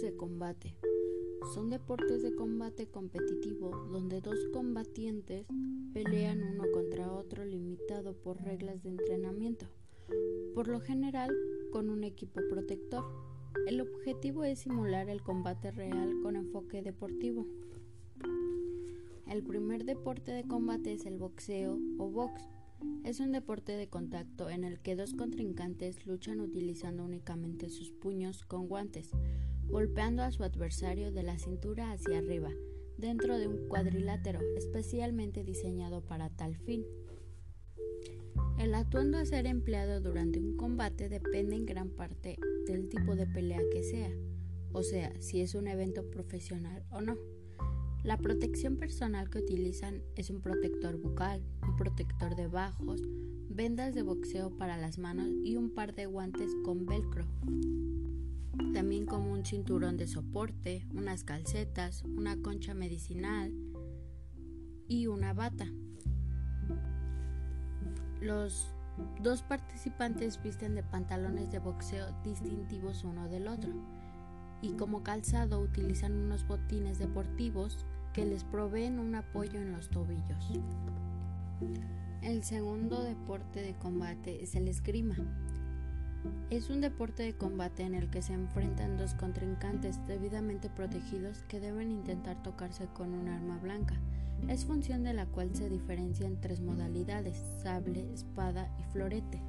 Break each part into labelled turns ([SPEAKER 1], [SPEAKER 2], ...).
[SPEAKER 1] De combate. Son deportes de combate competitivo donde dos combatientes pelean uno contra otro limitado por reglas de entrenamiento, por lo general con un equipo protector. El objetivo es simular el combate real con enfoque deportivo. El primer deporte de combate es el boxeo o box. Es un deporte de contacto en el que dos contrincantes luchan utilizando únicamente sus puños con guantes, golpeando a su adversario de la cintura hacia arriba, dentro de un cuadrilátero especialmente diseñado para tal fin. El atuendo a ser empleado durante un combate depende en gran parte del tipo de pelea que sea, o sea, si es un evento profesional o no. La protección personal que utilizan es un protector bucal, un protector de bajos, vendas de boxeo para las manos y un par de guantes con velcro. También como un cinturón de soporte, unas calcetas, una concha medicinal y una bata. Los dos participantes visten de pantalones de boxeo distintivos uno del otro y como calzado utilizan unos botines deportivos que les proveen un apoyo en los tobillos. El segundo deporte de combate es el esgrima. Es un deporte de combate en el que se enfrentan dos contrincantes debidamente protegidos que deben intentar tocarse con un arma blanca. Es función de la cual se diferencian tres modalidades, sable, espada y florete.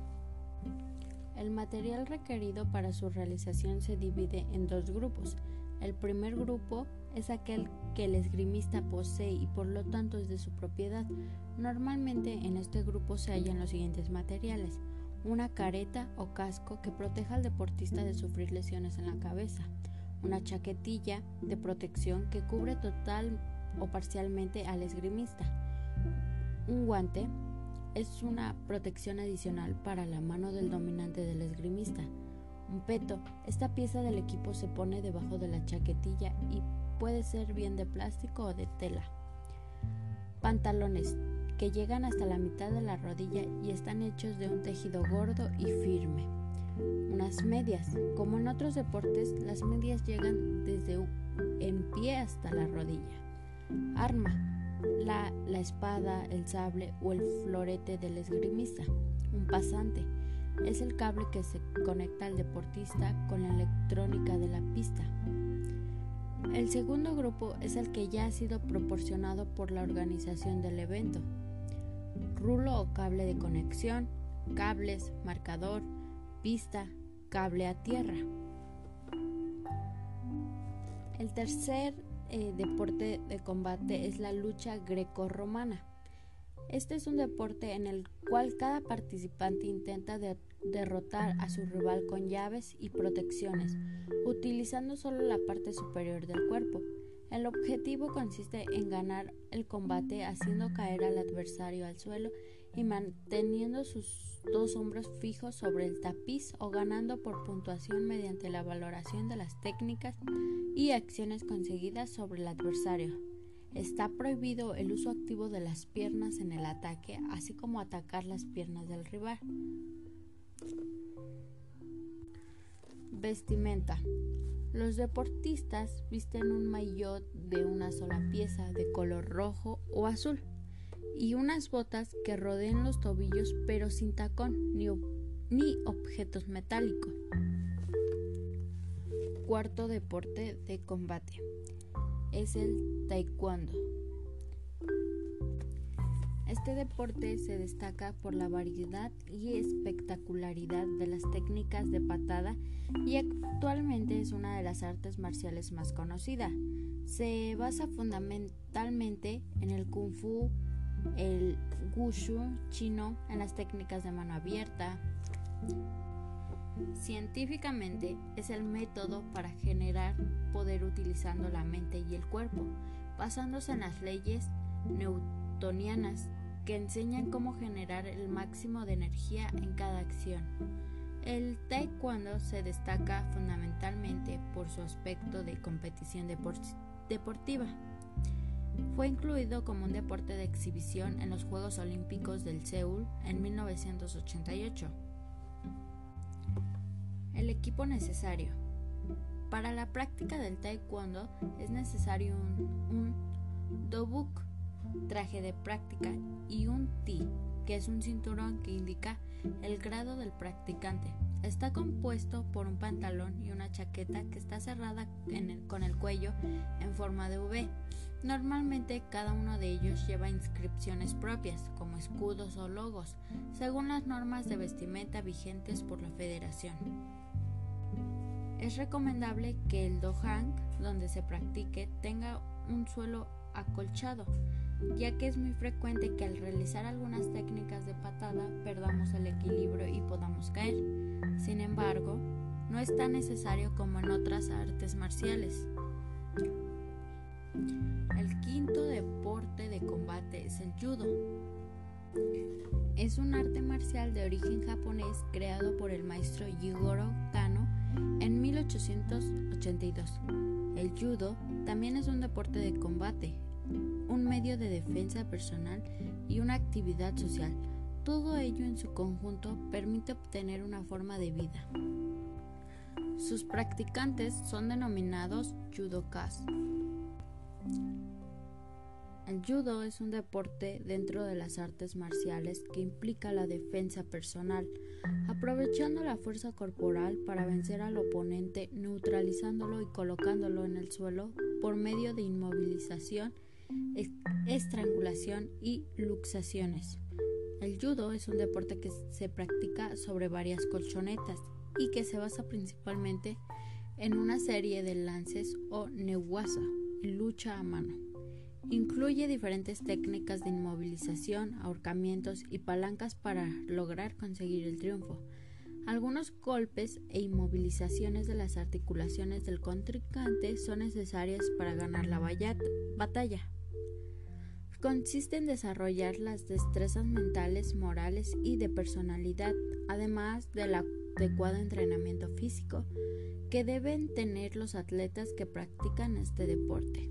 [SPEAKER 1] El material requerido para su realización se divide en dos grupos. El primer grupo es aquel que el esgrimista posee y por lo tanto es de su propiedad. Normalmente en este grupo se hallan los siguientes materiales. Una careta o casco que proteja al deportista de sufrir lesiones en la cabeza. Una chaquetilla de protección que cubre total o parcialmente al esgrimista. Un guante es una protección adicional para la mano del dominante del esgrimista. Un peto, esta pieza del equipo se pone debajo de la chaquetilla y puede ser bien de plástico o de tela. Pantalones que llegan hasta la mitad de la rodilla y están hechos de un tejido gordo y firme. Unas medias. Como en otros deportes, las medias llegan desde en pie hasta la rodilla. Arma. La, la espada, el sable o el florete del esgrimista. Un pasante. Es el cable que se conecta al deportista con la electrónica de la pista. El segundo grupo es el que ya ha sido proporcionado por la organización del evento. Rulo o cable de conexión, cables, marcador, pista, cable a tierra. El tercer eh, deporte de combate es la lucha greco-romana. Este es un deporte en el cual cada participante intenta derrotar a su rival con llaves y protecciones, utilizando solo la parte superior del cuerpo. El objetivo consiste en ganar el combate haciendo caer al adversario al suelo y manteniendo sus dos hombros fijos sobre el tapiz o ganando por puntuación mediante la valoración de las técnicas y acciones conseguidas sobre el adversario. Está prohibido el uso activo de las piernas en el ataque, así como atacar las piernas del rival. Vestimenta. Los deportistas visten un maillot de una sola pieza de color rojo o azul y unas botas que rodeen los tobillos pero sin tacón ni, ni objetos metálicos. Cuarto deporte de combate es el taekwondo. Este deporte se destaca por la variedad y espectacularidad de las técnicas de patada y actualmente es una de las artes marciales más conocidas. Se basa fundamentalmente en el kung fu, el wushu chino, en las técnicas de mano abierta, Científicamente es el método para generar poder utilizando la mente y el cuerpo, basándose en las leyes newtonianas que enseñan cómo generar el máximo de energía en cada acción. El taekwondo se destaca fundamentalmente por su aspecto de competición deportiva. Fue incluido como un deporte de exhibición en los Juegos Olímpicos del Seúl en 1988. El equipo necesario. Para la práctica del taekwondo es necesario un, dobuk, traje de práctica, y un ti, que es un cinturón que indica el grado del practicante. Está compuesto por un pantalón y una chaqueta que está cerrada con el cuello en forma de V. Normalmente cada uno de ellos lleva inscripciones propias, como escudos o logos, según las normas de vestimenta vigentes por la federación. Es recomendable que el dohang donde se practique tenga un suelo acolchado, ya que es muy frecuente que al realizar algunas técnicas de patada perdamos el equilibrio y podamos caer. Sin embargo, no es tan necesario como en otras artes marciales. El quinto deporte de combate es el judo. Es un arte marcial de origen japonés creado por el maestro Jigoro Kano en 1882. El judo también es un deporte de combate, un medio de defensa personal y una actividad social. Todo ello en su conjunto permite obtener una forma de vida. Sus practicantes son denominados judokas. El judo es un deporte dentro de las artes marciales que implica la defensa personal, aprovechando la fuerza corporal para vencer al oponente, neutralizándolo y colocándolo en el suelo por medio de inmovilización, estrangulación y luxaciones. El judo es un deporte que se practica sobre varias colchonetas y que se basa principalmente en una serie de lances o newasa, lucha a mano. Incluye diferentes técnicas de inmovilización, ahorcamientos y palancas para lograr conseguir el triunfo. Algunos golpes e inmovilizaciones de las articulaciones del contrincante son necesarias para ganar la batalla. Consiste en desarrollar las destrezas mentales, morales y de personalidad, además del adecuado entrenamiento físico que deben tener los atletas que practican este deporte.